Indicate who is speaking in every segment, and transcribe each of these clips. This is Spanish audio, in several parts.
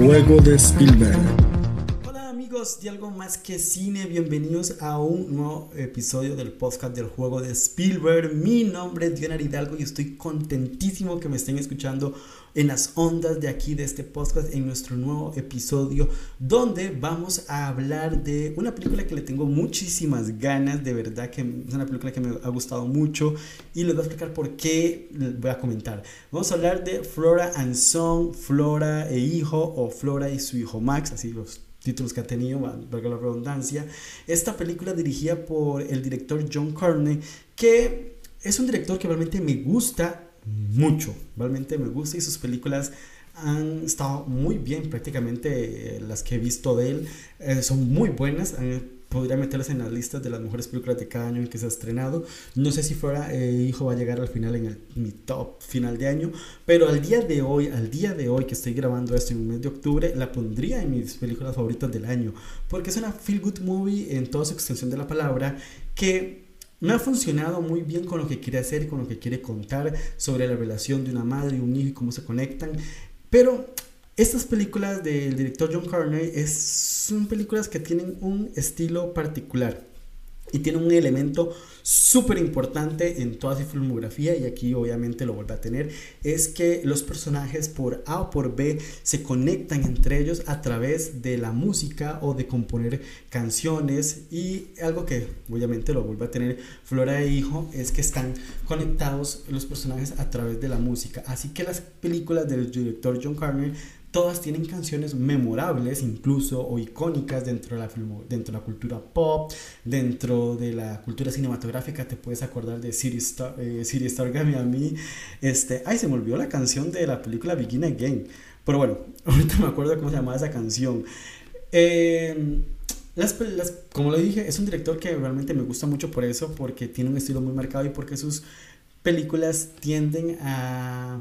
Speaker 1: juego de Spielberg.
Speaker 2: Amigos de algo más que cine, bienvenidos a un nuevo episodio del podcast del juego de Spielberg. Mi nombre es Diana Hidalgo y estoy contentísimo que me estén escuchando en las ondas de aquí de este podcast en nuestro nuevo episodio donde vamos a hablar de una película que le tengo muchísimas ganas, de verdad que es una película que me ha gustado mucho y les voy a explicar por qué les voy a comentar. Vamos a hablar de Flora and Son, Flora e Hijo o Flora y su hijo Max, así los títulos que ha tenido, valga la redundancia. Esta película dirigida por el director John Carney, que es un director que realmente me gusta mucho, realmente me gusta y sus películas han estado muy bien, prácticamente eh, las que he visto de él eh, son muy buenas. Podría meterlas en las listas de las mejores películas de cada año en que se ha estrenado. No sé si fuera eh, Hijo va a llegar al final en el, mi top final de año, pero al día de hoy, al día de hoy que estoy grabando esto en el mes de octubre, la pondría en mis películas favoritas del año, porque es una feel good movie en toda su extensión de la palabra que me ha funcionado muy bien con lo que quiere hacer y con lo que quiere contar sobre la relación de una madre y un hijo y cómo se conectan. Pero estas películas del director John Carney son películas que tienen un estilo particular y tienen un elemento súper importante en toda su filmografía y aquí obviamente lo vuelve a tener es que los personajes por A o por B se conectan entre ellos a través de la música o de componer canciones y algo que obviamente lo vuelve a tener Flora e Hijo es que están conectados los personajes a través de la música. Así que las películas del director John Carney Todas tienen canciones memorables, incluso o icónicas dentro de, la dentro de la cultura pop, dentro de la cultura cinematográfica. Te puedes acordar de City Star, eh, a mí. Este, ay, se me olvidó la canción de la película Begin Again. Pero bueno, ahorita me acuerdo cómo se llamaba esa canción. Eh, las, las, como lo dije, es un director que realmente me gusta mucho por eso, porque tiene un estilo muy marcado y porque sus películas tienden a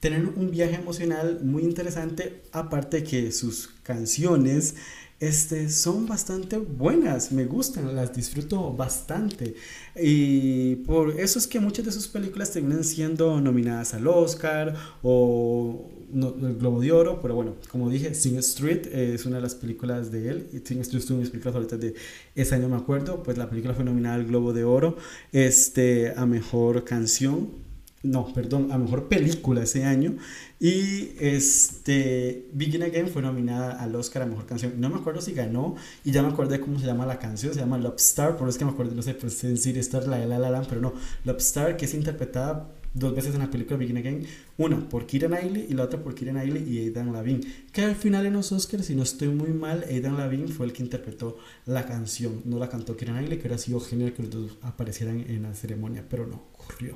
Speaker 2: tener un viaje emocional muy interesante, aparte que sus canciones este, son bastante buenas, me gustan, las disfruto bastante. Y por eso es que muchas de sus películas terminan siendo nominadas al Oscar o el Globo de Oro, pero bueno, como dije, Sing Street es una de las películas de él. Sing Street es una de mis películas de ese año, me acuerdo. Pues la película fue nominada al Globo de Oro este, a Mejor Canción no, perdón, a mejor película ese año. Y este, Begin Again fue nominada al Oscar a mejor canción. No me acuerdo si ganó, y ya me acordé cómo se llama la canción, se llama Love Star, por eso es que me acuerdo, no sé, pues en City Star, la de La La pero no, Love Star, que es interpretada dos veces en la película Begin Again, una por Kira Knightley y la otra por Kira Knightley y Aidan Lavin, que al final en los Oscars, si no estoy muy mal, Aidan Lavin fue el que interpretó la canción, no la cantó Kira Knightley, que hubiera sido genial que los dos aparecieran en la ceremonia, pero no ocurrió.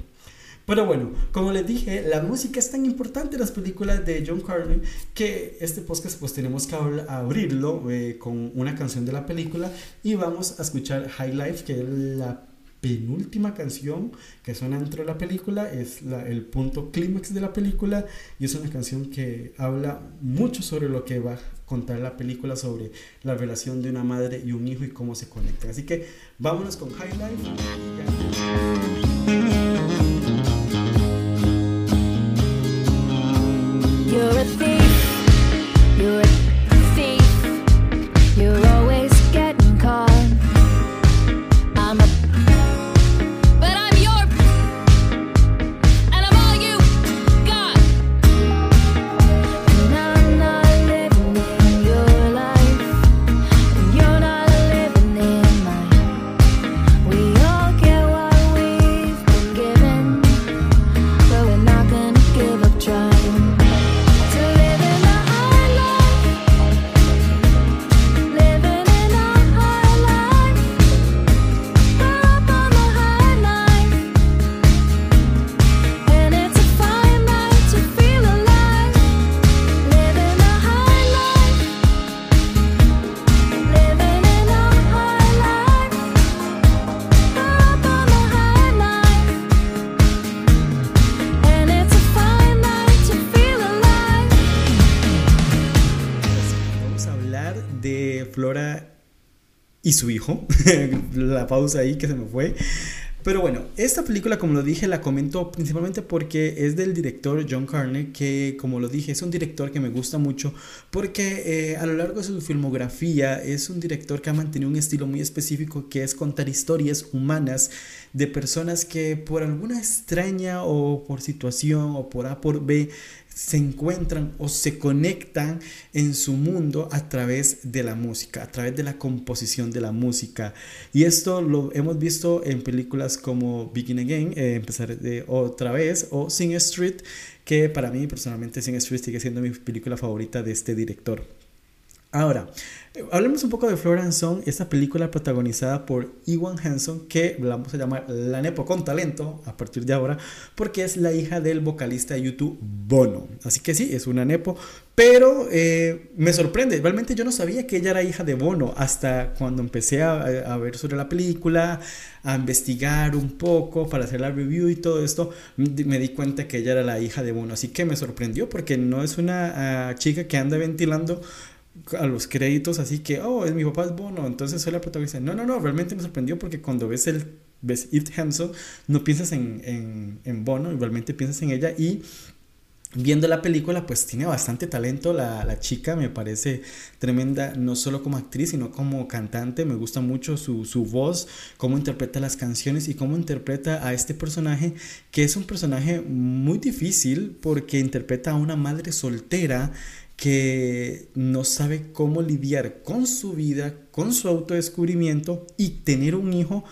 Speaker 2: Pero bueno, como les dije, la música es tan importante en las películas de John Carney que este podcast pues tenemos que abrirlo eh, con una canción de la película y vamos a escuchar High Life, que es la penúltima canción que suena dentro de la película, es el punto clímax de la película y es una canción que habla mucho sobre lo que va a contar la película, sobre la relación de una madre y un hijo y cómo se conectan. Así que vámonos con High Life. Y su hijo. la pausa ahí que se me fue. Pero bueno, esta película, como lo dije, la comento principalmente porque es del director John Carney, que como lo dije, es un director que me gusta mucho porque eh, a lo largo de su filmografía es un director que ha mantenido un estilo muy específico que es contar historias humanas de personas que por alguna extraña o por situación o por A por B se encuentran o se conectan en su mundo a través de la música, a través de la composición de la música. Y esto lo hemos visto en películas como Begin Again, eh, empezar de otra vez, o Sing Street, que para mí personalmente Sing Street sigue siendo mi película favorita de este director. Ahora, hablemos un poco de Florence Song, esta película protagonizada por Ewan Hanson, que la vamos a llamar La Nepo con talento a partir de ahora, porque es la hija del vocalista de YouTube Bono. Así que sí, es una Nepo, pero eh, me sorprende, realmente yo no sabía que ella era hija de Bono hasta cuando empecé a, ver sobre la película, a investigar un poco para hacer la review y todo esto, me di cuenta que ella era la hija de Bono. Así que me sorprendió porque no es una uh, chica que anda ventilando a los créditos así que, oh, es mi papá es Bono, entonces soy la protagonista. No, no, no, realmente me sorprendió porque cuando ves el ves It Hanson, no piensas en, en, en Bono, realmente piensas en ella y viendo la película, pues tiene bastante talento la, la, chica, me parece tremenda, no solo como actriz, sino como cantante, me gusta mucho su, su, voz, cómo interpreta las canciones y cómo interpreta a este personaje, que es un personaje muy difícil porque interpreta a una madre soltera que no sabe cómo lidiar con su vida, con su autodescubrimiento y tener un hijo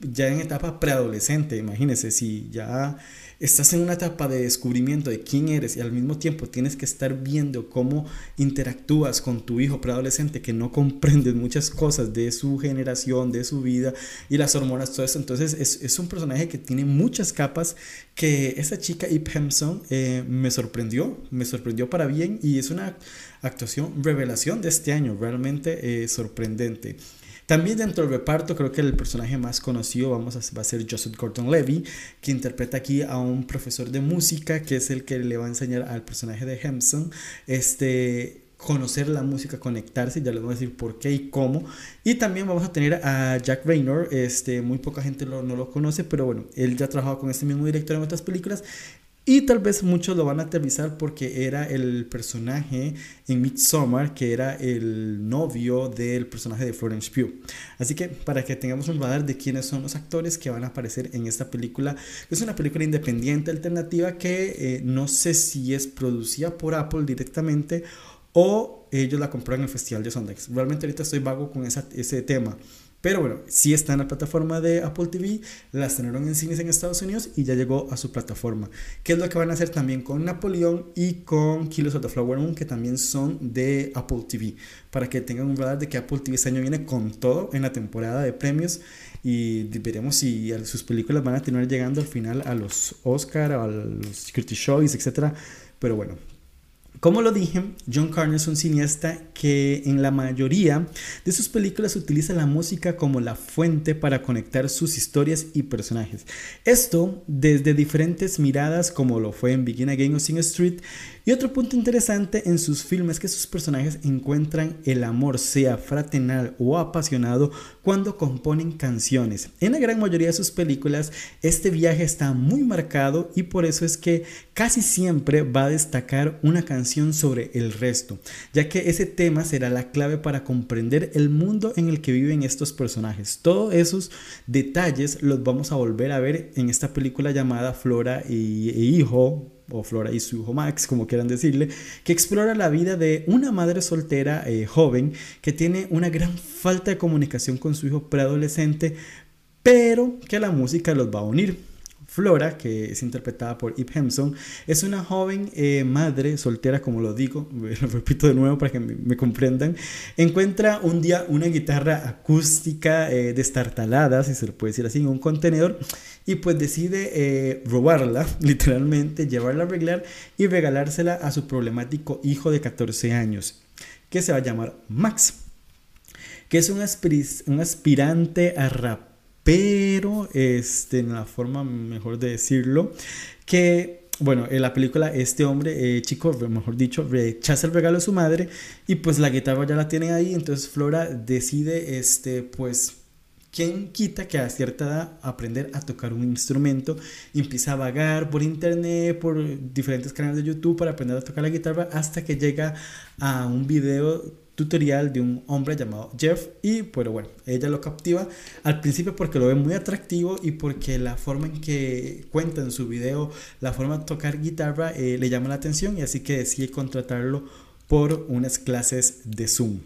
Speaker 2: ya en etapa preadolescente. Imagínese si ya estás en una etapa de descubrimiento de quién eres y al mismo tiempo tienes que estar viendo cómo interactúas con tu hijo preadolescente que no comprendes muchas cosas de su generación, de su vida y las hormonas, todo eso. Entonces es, es un personaje que tiene muchas capas que esa chica Ip Hemson eh, me sorprendió, me sorprendió para bien y es una actuación revelación de este año, realmente eh, sorprendente. También dentro del reparto creo que el personaje más conocido vamos a, va a ser Joseph Gordon-Levy, que interpreta aquí a un profesor de música, que es el que le va a enseñar al personaje de Hemson, este conocer la música, conectarse, ya les voy a decir por qué y cómo. Y también vamos a tener a Jack Raynor, este, muy poca gente lo, no lo conoce, pero bueno, él ya ha trabajado con este mismo director en otras películas y tal vez muchos lo van a aterrizar porque era el personaje en Midsommar, que era el novio del personaje de Florence Pugh. Así que para que tengamos un radar de quiénes son los actores que van a aparecer en esta película, es una película independiente alternativa que eh, no sé si es producida por Apple directamente o ellos la compraron en el Festival de Sundance. Realmente ahorita estoy vago con esa, ese tema. Pero bueno, sí está en la plataforma de Apple TV, la estrenaron en cines en Estados Unidos y ya llegó a su plataforma. ¿Qué es lo que van a hacer también con Napoleón y con Kilos of the Flower Moon, que también son de Apple TV? Para que tengan un radar de que Apple TV este año viene con todo en la temporada de premios y veremos si sus películas van a tener llegando al final a los Oscar, a los Security Shows, etc. Pero bueno, como lo dije, John Carney es un cineasta que en la mayoría de sus películas utiliza la música como la fuente para conectar sus historias y personajes. Esto desde diferentes miradas como lo fue en Begin Again o Sing Street y otro punto interesante en sus filmes es que sus personajes encuentran el amor, sea fraternal o apasionado, cuando componen canciones. En la gran mayoría de sus películas, este viaje está muy marcado y por eso es que casi siempre va a destacar una canción sobre el resto, ya que ese tema será la clave para comprender el mundo en el que viven estos personajes. Todos esos detalles los vamos a volver a ver en esta película llamada Flora y, e Hijo o Flora y su hijo Max, como quieran decirle, que explora la vida de una madre soltera eh, joven que tiene una gran falta de comunicación con su hijo preadolescente, pero que la música los va a unir. Flora, que es interpretada por Ip Hemson, es una joven eh, madre soltera, como lo digo, lo repito de nuevo para que me, comprendan. Encuentra un día una guitarra acústica eh, destartalada, si se puede decir así, en un contenedor y pues decide eh, robarla, literalmente, llevarla a arreglar y regalársela a su problemático hijo de 14 años, que se va a llamar Max, que es un aspirante a rap pero este, en la forma mejor de decirlo, que bueno, en la película este hombre, eh, chico, mejor dicho, rechaza el regalo de su madre y pues la guitarra ya la tiene ahí, entonces Flora decide, este, pues ¿Quién quita que a cierta edad aprender a tocar un instrumento empieza a vagar por internet, por diferentes canales de YouTube para aprender a tocar la guitarra hasta que llega a un video tutorial de un hombre llamado Jeff y pero bueno, ella lo captiva al principio porque lo ve muy atractivo y porque la forma en que cuenta en su video, la forma de tocar guitarra eh, le llama la atención y así que decide contratarlo por unas clases de Zoom.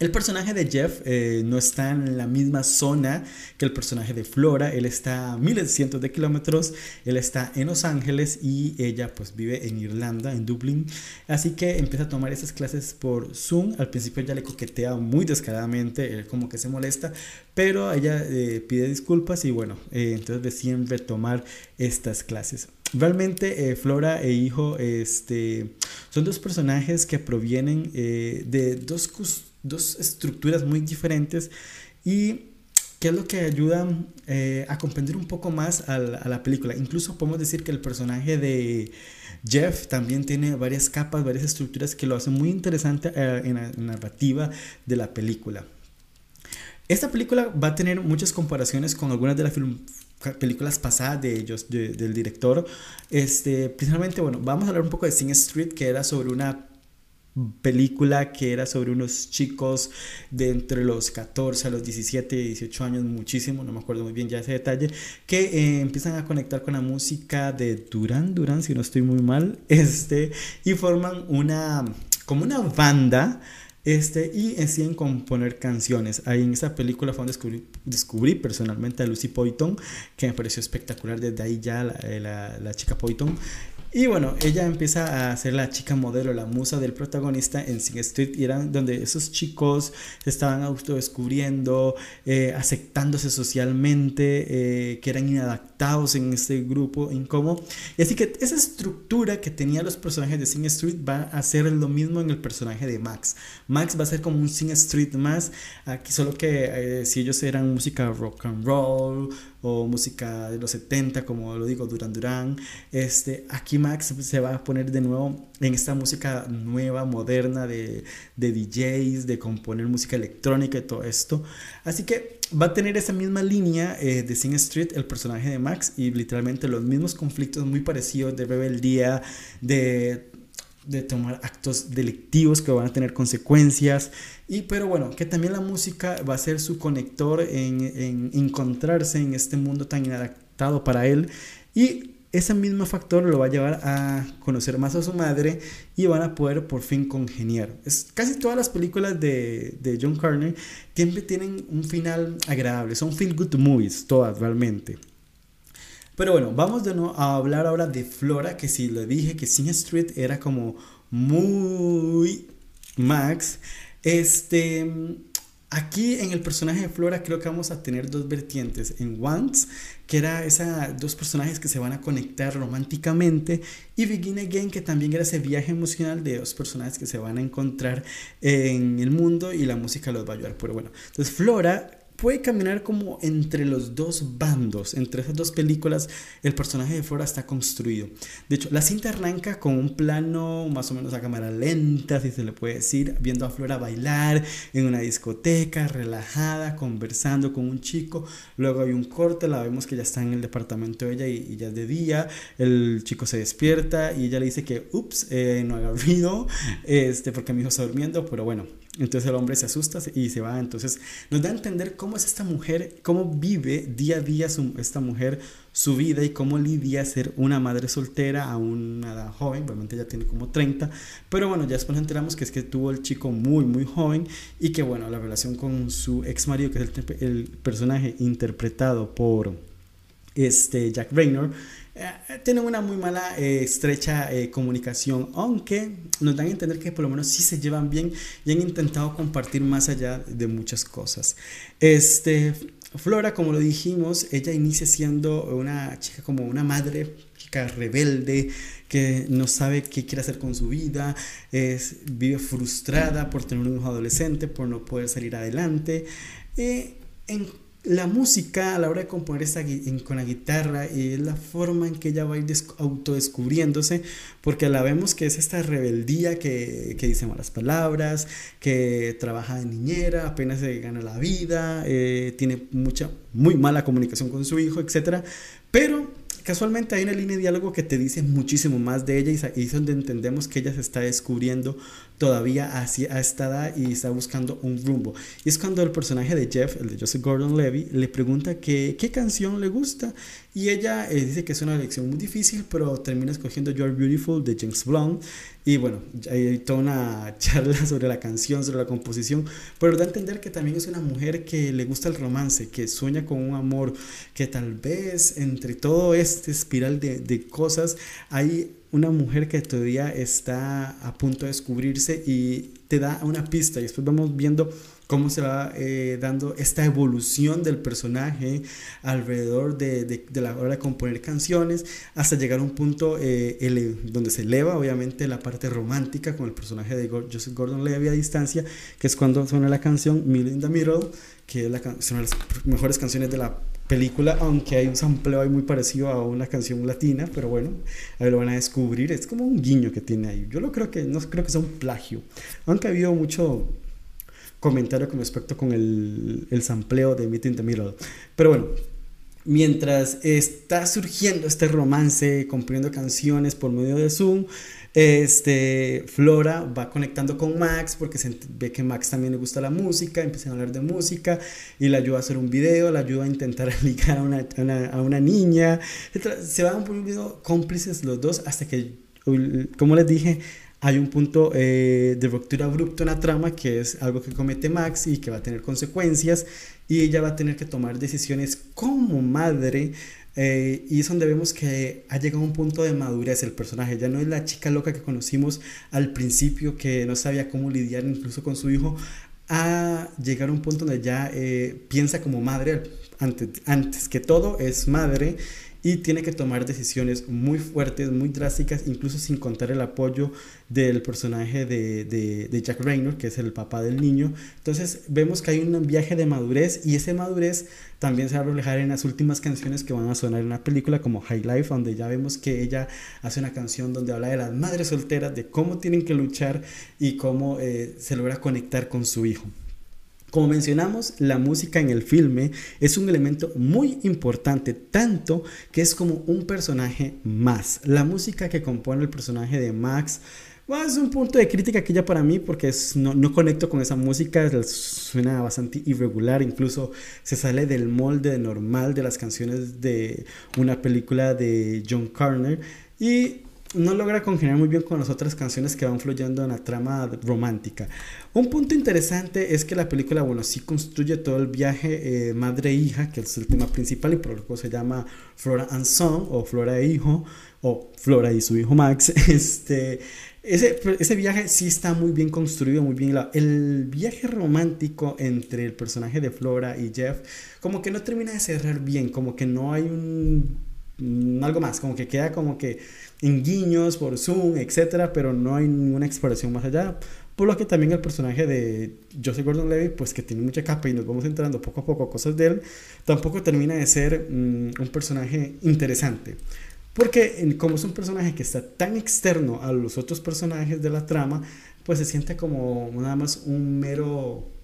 Speaker 2: El personaje de Jeff eh, no está en la misma zona que el personaje de Flora. Él está a miles cientos de kilómetros. Él está en Los Ángeles y ella pues vive en Irlanda, en Dublín. Así que empieza a tomar esas clases por Zoom. Al principio ella le coquetea muy descaradamente, él como que se molesta, pero ella eh, pide disculpas y bueno, eh, entonces deciden retomar estas clases. Realmente Flora e Hijo este, son dos personajes que provienen de dos dos estructuras muy diferentes y que es lo que ayuda eh, a comprender un poco más a la, película. Incluso podemos decir que el personaje de Jeff también tiene varias capas, varias estructuras que lo hacen muy interesante eh, en la narrativa de la película. Esta película va a tener muchas comparaciones con algunas de las películas pasadas de ellos, del director. Este, principalmente, bueno, vamos a hablar un poco de Sing Street, que era sobre una película que era sobre unos chicos de entre los 14 a los 17, 18 años, muchísimo, no me acuerdo muy bien ya ese detalle, que eh, empiezan a conectar con la música de Duran Duran, si no estoy muy mal, este, y forman una, como una banda, este, y deciden componer canciones. Ahí en esa película fue donde descubrí, personalmente a Lucy Poyton, que me pareció espectacular. Desde ahí ya la, eh, la, la chica Poyton y bueno, ella empieza a ser la chica modelo, la musa del protagonista en Sing Street, y eran donde esos chicos estaban autodescubriendo, eh, aceptándose socialmente, eh, que eran inadaptados en este grupo incómodo. Y así que esa estructura que tenían los personajes de Sing Street va a ser lo mismo en el personaje de Max. Max va a ser como un Sing Street más, aquí solo que eh, si ellos eran música rock and roll o música de los 70, como lo digo, Duran Duran. Este, aquí Max se va a poner de nuevo en esta música nueva, moderna de, de DJs, de componer música electrónica y todo esto. Así que va a tener esa misma línea eh, de Sing Street, el personaje de Max, y literalmente los mismos conflictos muy parecidos de rebeldía, de de tomar actos delictivos que van a tener consecuencias. Y pero bueno, que también la música va a ser su conector en, en encontrarse en este mundo tan inadaptado para él. Y ese mismo factor lo va a llevar a conocer más a su madre y van a poder por fin congeniar. Es, casi todas las películas de, de John Carney siempre tienen un final agradable, son feel good movies, todas realmente. Pero bueno, vamos de nuevo a hablar ahora de Flora, que si le dije que Sing Street era como muy Max. Este, aquí en el personaje de Flora creo que vamos a tener dos vertientes. En Once, que era esos dos personajes que se van a conectar románticamente, y Begin Again, que también era ese viaje emocional de dos personajes que se van a encontrar en el mundo y la música los va a ayudar. Pero bueno, entonces Flora puede caminar como entre los dos bandos, entre esas dos películas, el personaje de Flora está construido. De hecho, la cinta arranca con un plano más o menos a cámara lenta, si se le puede decir, viendo a Flora bailar en una discoteca, relajada, conversando con un chico. Luego hay un corte, la vemos que ya está en el departamento de ella y, ya es de día. El chico se despierta y ella le dice que, ups, eh, no haga ruido, este, porque mi hijo está durmiendo, pero bueno, entonces el hombre se asusta y se va. Entonces nos da a entender cómo es esta mujer, cómo vive día a día esta mujer su vida y cómo lidia ser una madre soltera a una edad joven. Obviamente ya tiene como 30. Pero bueno, ya después nos enteramos que es que tuvo el chico muy, muy joven y que bueno, la relación con su ex marido, que es el, personaje interpretado por este Jack Raynor eh, tienen una muy mala, eh, estrecha eh, comunicación, aunque nos dan a entender que por lo menos sí se llevan bien y han intentado compartir más allá de muchas cosas. Este, Flora, como lo dijimos, ella inicia siendo una chica como una madre, chica rebelde, que no sabe qué quiere hacer con su vida, es, vive frustrada por tener un hijo adolescente, por no poder salir adelante. en la música a la hora de componer esta, con la guitarra es la forma en que ella va a ir autodescubriéndose, porque la vemos que es esta rebeldía que, dice malas palabras, que trabaja de niñera, apenas se gana la vida, eh, tiene mucha, muy mala comunicación con su hijo, etc. Pero casualmente hay una línea de diálogo que te dice muchísimo más de ella y es donde entendemos que ella se está descubriendo todavía hacia esta edad y está buscando un rumbo. Y es cuando el personaje de Jeff, el de Joseph Gordon Levy, le pregunta qué canción le gusta y ella eh, dice que es una elección muy difícil, pero termina escogiendo You're Beautiful de James Blunt. Y bueno, hay toda una charla sobre la canción, sobre la composición, pero da a entender que también es una mujer que le gusta el romance, que sueña con un amor, que tal vez entre todo este espiral de, de cosas hay una mujer que todavía está a punto de descubrirse y te da una pista. Y después vamos viendo cómo se va eh, dando esta evolución del personaje alrededor de, de, la hora de componer canciones hasta llegar a un punto eh, donde se eleva obviamente la parte romántica con el personaje de Joseph Gordon-Levitt a distancia que es cuando suena la canción Middle in the Middle que es la, de las mejores canciones de la película, aunque hay un sampleo ahí muy parecido a una canción latina, pero bueno, ahí lo van a descubrir, es como un guiño que tiene ahí. Yo lo creo que, no creo que sea un plagio, aunque ha habido mucho comentario con respecto con el, el sampleo de Meet in the Middle. Pero bueno, mientras está surgiendo este romance, componiendo canciones por medio de Zoom, este, Flora va conectando con Max porque ve que Max también le gusta la música, empiezan a hablar de música y le ayuda a hacer un video, le ayuda a intentar ligar a una, a una, a una niña. Se van poniendo cómplices los dos hasta que, como les dije, hay un punto eh, de ruptura abrupto en la trama que es algo que comete Max y que va a tener consecuencias y ella va a tener que tomar decisiones como madre eh, y es donde vemos que ha llegado a un punto de madurez el personaje. Ya no es la chica loca que conocimos al principio, que no sabía cómo lidiar incluso con su hijo, a llegar a un punto donde ya eh, piensa como madre, antes, antes que todo es madre y tiene que tomar decisiones muy fuertes, muy drásticas, incluso sin contar el apoyo del personaje de, de, Jack Raynor, que es el papá del niño. Entonces vemos que hay un viaje de madurez y esa madurez también se va a reflejar en las últimas canciones que van a sonar en la película, como High Life, donde ya vemos que ella hace una canción donde habla de las madres solteras, de cómo tienen que luchar y cómo eh, se logra conectar con su hijo. Como mencionamos, la música en el filme es un elemento muy importante, tanto que es como un personaje más. La música que compone el personaje de Max es un punto de crítica que ya para mí porque no, conecto con esa música, suena bastante irregular, incluso se sale del molde normal de las canciones de una película de John Carner y no logra congeniar muy bien con las otras canciones que van fluyendo en la trama romántica. Un punto interesante es que la película, bueno, sí construye todo el viaje eh, madre-hija, que es el tema principal y por lo que se llama Flora and Son o Flora e Hijo o Flora y su hijo Max. Este, ese, ese viaje sí está muy bien construido, muy bien. El viaje romántico entre el personaje de Flora y Jeff, como que no termina de cerrar bien, como que no hay un algo más, como que queda como que en guiños por Zoom, etcétera, pero no hay ninguna exploración más allá. Por lo que también el personaje de Joseph Gordon Levy, pues que tiene mucha capa y nos vamos entrando poco a poco cosas de él, tampoco termina de ser mm, un personaje interesante. Porque como es un personaje que está tan externo a los otros personajes de la trama, pues se siente como nada más un mero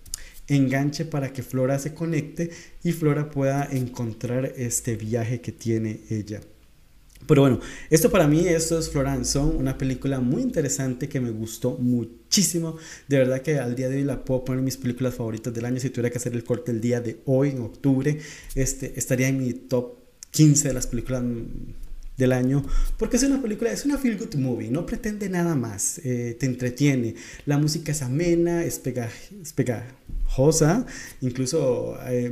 Speaker 2: enganche para que Flora se conecte y Flora pueda encontrar este viaje que tiene ella. Pero bueno, esto para mí, esto es Florence una película muy interesante que me gustó muchísimo. De verdad que al día de hoy la puedo poner en mis películas favoritas del año. Si tuviera que hacer el corte el día de hoy, en octubre, este, estaría en mi top 15 de las películas del año, porque es una película, es una feel good movie, no pretende nada más, eh, te entretiene, la música es amena, es, pegajosa, incluso eh,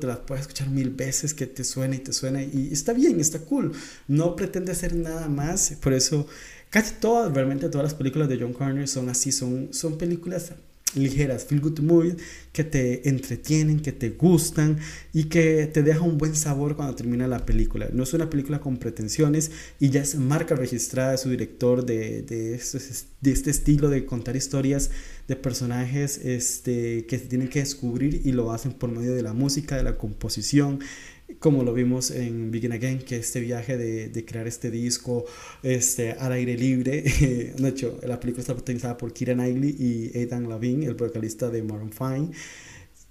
Speaker 2: te la puedes escuchar mil veces que te suena y te suena y está bien, está cool, no pretende hacer nada más, por eso casi todas, realmente todas las películas de John Carter son así, son, son películas ligeras, feel good movies que te entretienen, que te gustan y que te deja un buen sabor cuando termina la película. No es una película con pretensiones y ya es marca registrada de su director de, este, de este estilo de contar historias de personajes este, que se tienen que descubrir y lo hacen por medio de la música, de la composición como lo vimos en Begin Again, que este viaje de, de crear este disco este, al aire libre, de hecho, la película está protagonizada por Kira Knightley y Aidan Lavin, el vocalista de Maroon 5.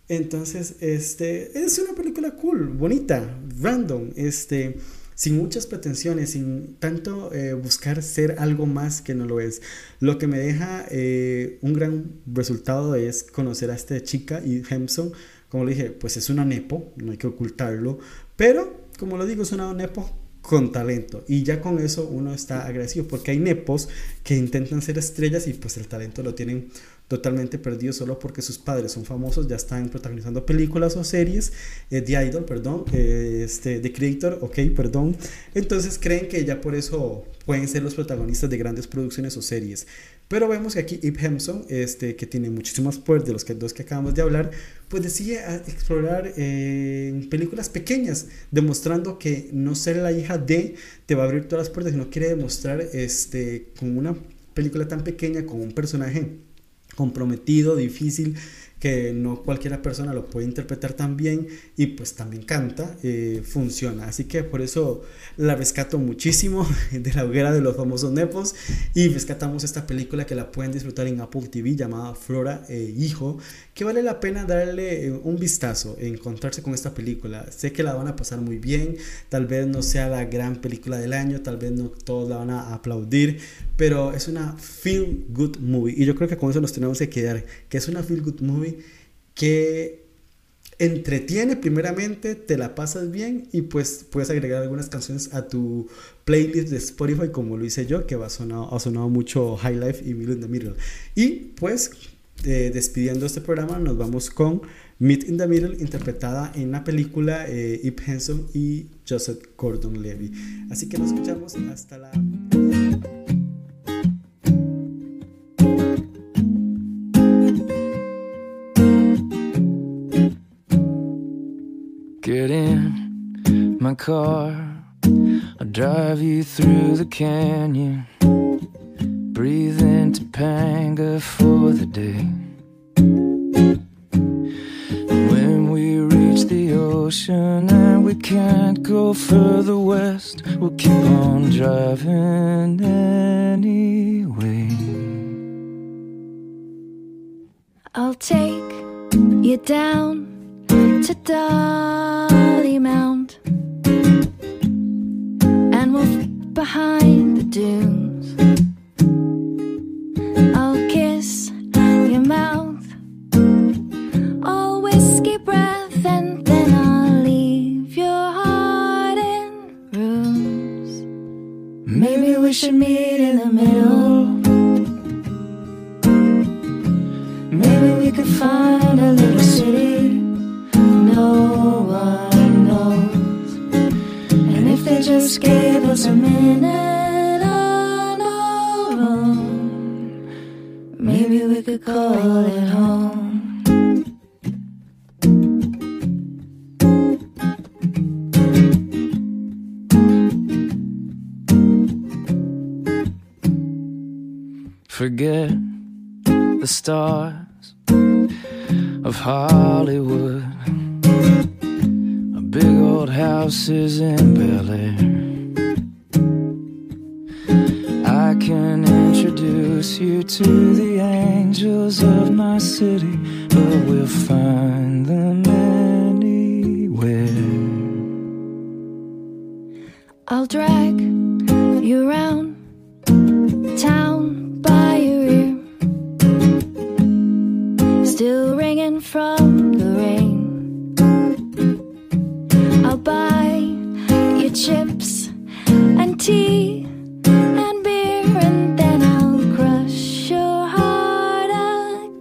Speaker 2: Entonces, este, es una película cool, bonita, random, este, sin muchas pretensiones, sin tanto eh, buscar ser algo más que no lo es. Lo que me deja eh, un gran resultado es conocer a esta chica y Hemson como le dije, pues es una nepo, no hay que ocultarlo, pero como lo digo, es una nepo con talento y ya con eso uno está agradecido porque hay nepos que intentan ser estrellas y pues el talento lo tienen totalmente perdido solo porque sus padres son famosos, ya están protagonizando películas o series eh, de Idol, perdón, eh, este, de Creator, ok, perdón. Entonces creen que ya por eso pueden ser los protagonistas de grandes producciones o series. Pero vemos que aquí Ip Hemson, este, que tiene muchísimos poder de los que, dos que acabamos de hablar, pues decide explorar eh, películas pequeñas, demostrando que no ser la hija de te va a abrir todas las puertas, sino quiere demostrar este, con una película tan pequeña, con un personaje comprometido, difícil, que no cualquiera persona lo puede interpretar tan bien y pues también canta, eh, funciona. Así que por eso la rescato muchísimo de la hoguera de los famosos nepos y rescatamos esta película que la pueden disfrutar en Apple TV llamada Flora e Hijo, que vale la pena darle eh, un vistazo, encontrarse con esta película. Sé que la van a pasar muy bien, tal vez no sea la gran película del año, tal vez no todos la van a aplaudir, pero es una feel good movie y yo creo que con eso nos tenemos que quedar, que es una feel good movie que entretiene primeramente, te la pasas bien y pues puedes agregar algunas canciones a tu playlist de Spotify como lo hice yo, que sonado, ha sonado mucho High Life y Middle in the Middle. Y pues eh, despidiendo este programa nos vamos con Meet in the Middle interpretada en la película eh, Henson y Joseph Gordon Levy. Así que nos escuchamos hasta la... car, I'll drive you through the canyon. Breathe in Topanga for the day. When we reach the ocean and we can't go further west, we'll keep on driving anyway. I'll take you down to Dolly Mount behind the dunes. Forget the stars of Hollywood A big old house is in Bel Air. I can introduce you to the angels of my city, but we'll find them anywhere. I'll drag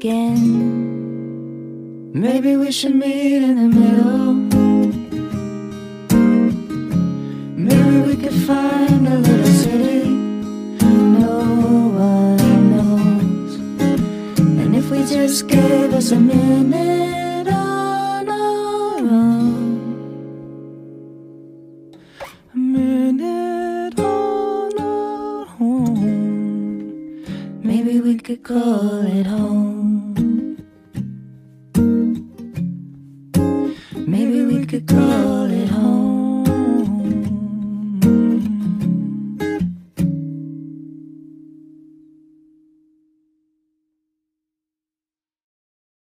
Speaker 2: again. Maybe we should meet in the middle. Maybe we could find a little city no one knows. And if we
Speaker 1: just gave us a minute on our own. A minute on our own. Maybe we could call it home. come.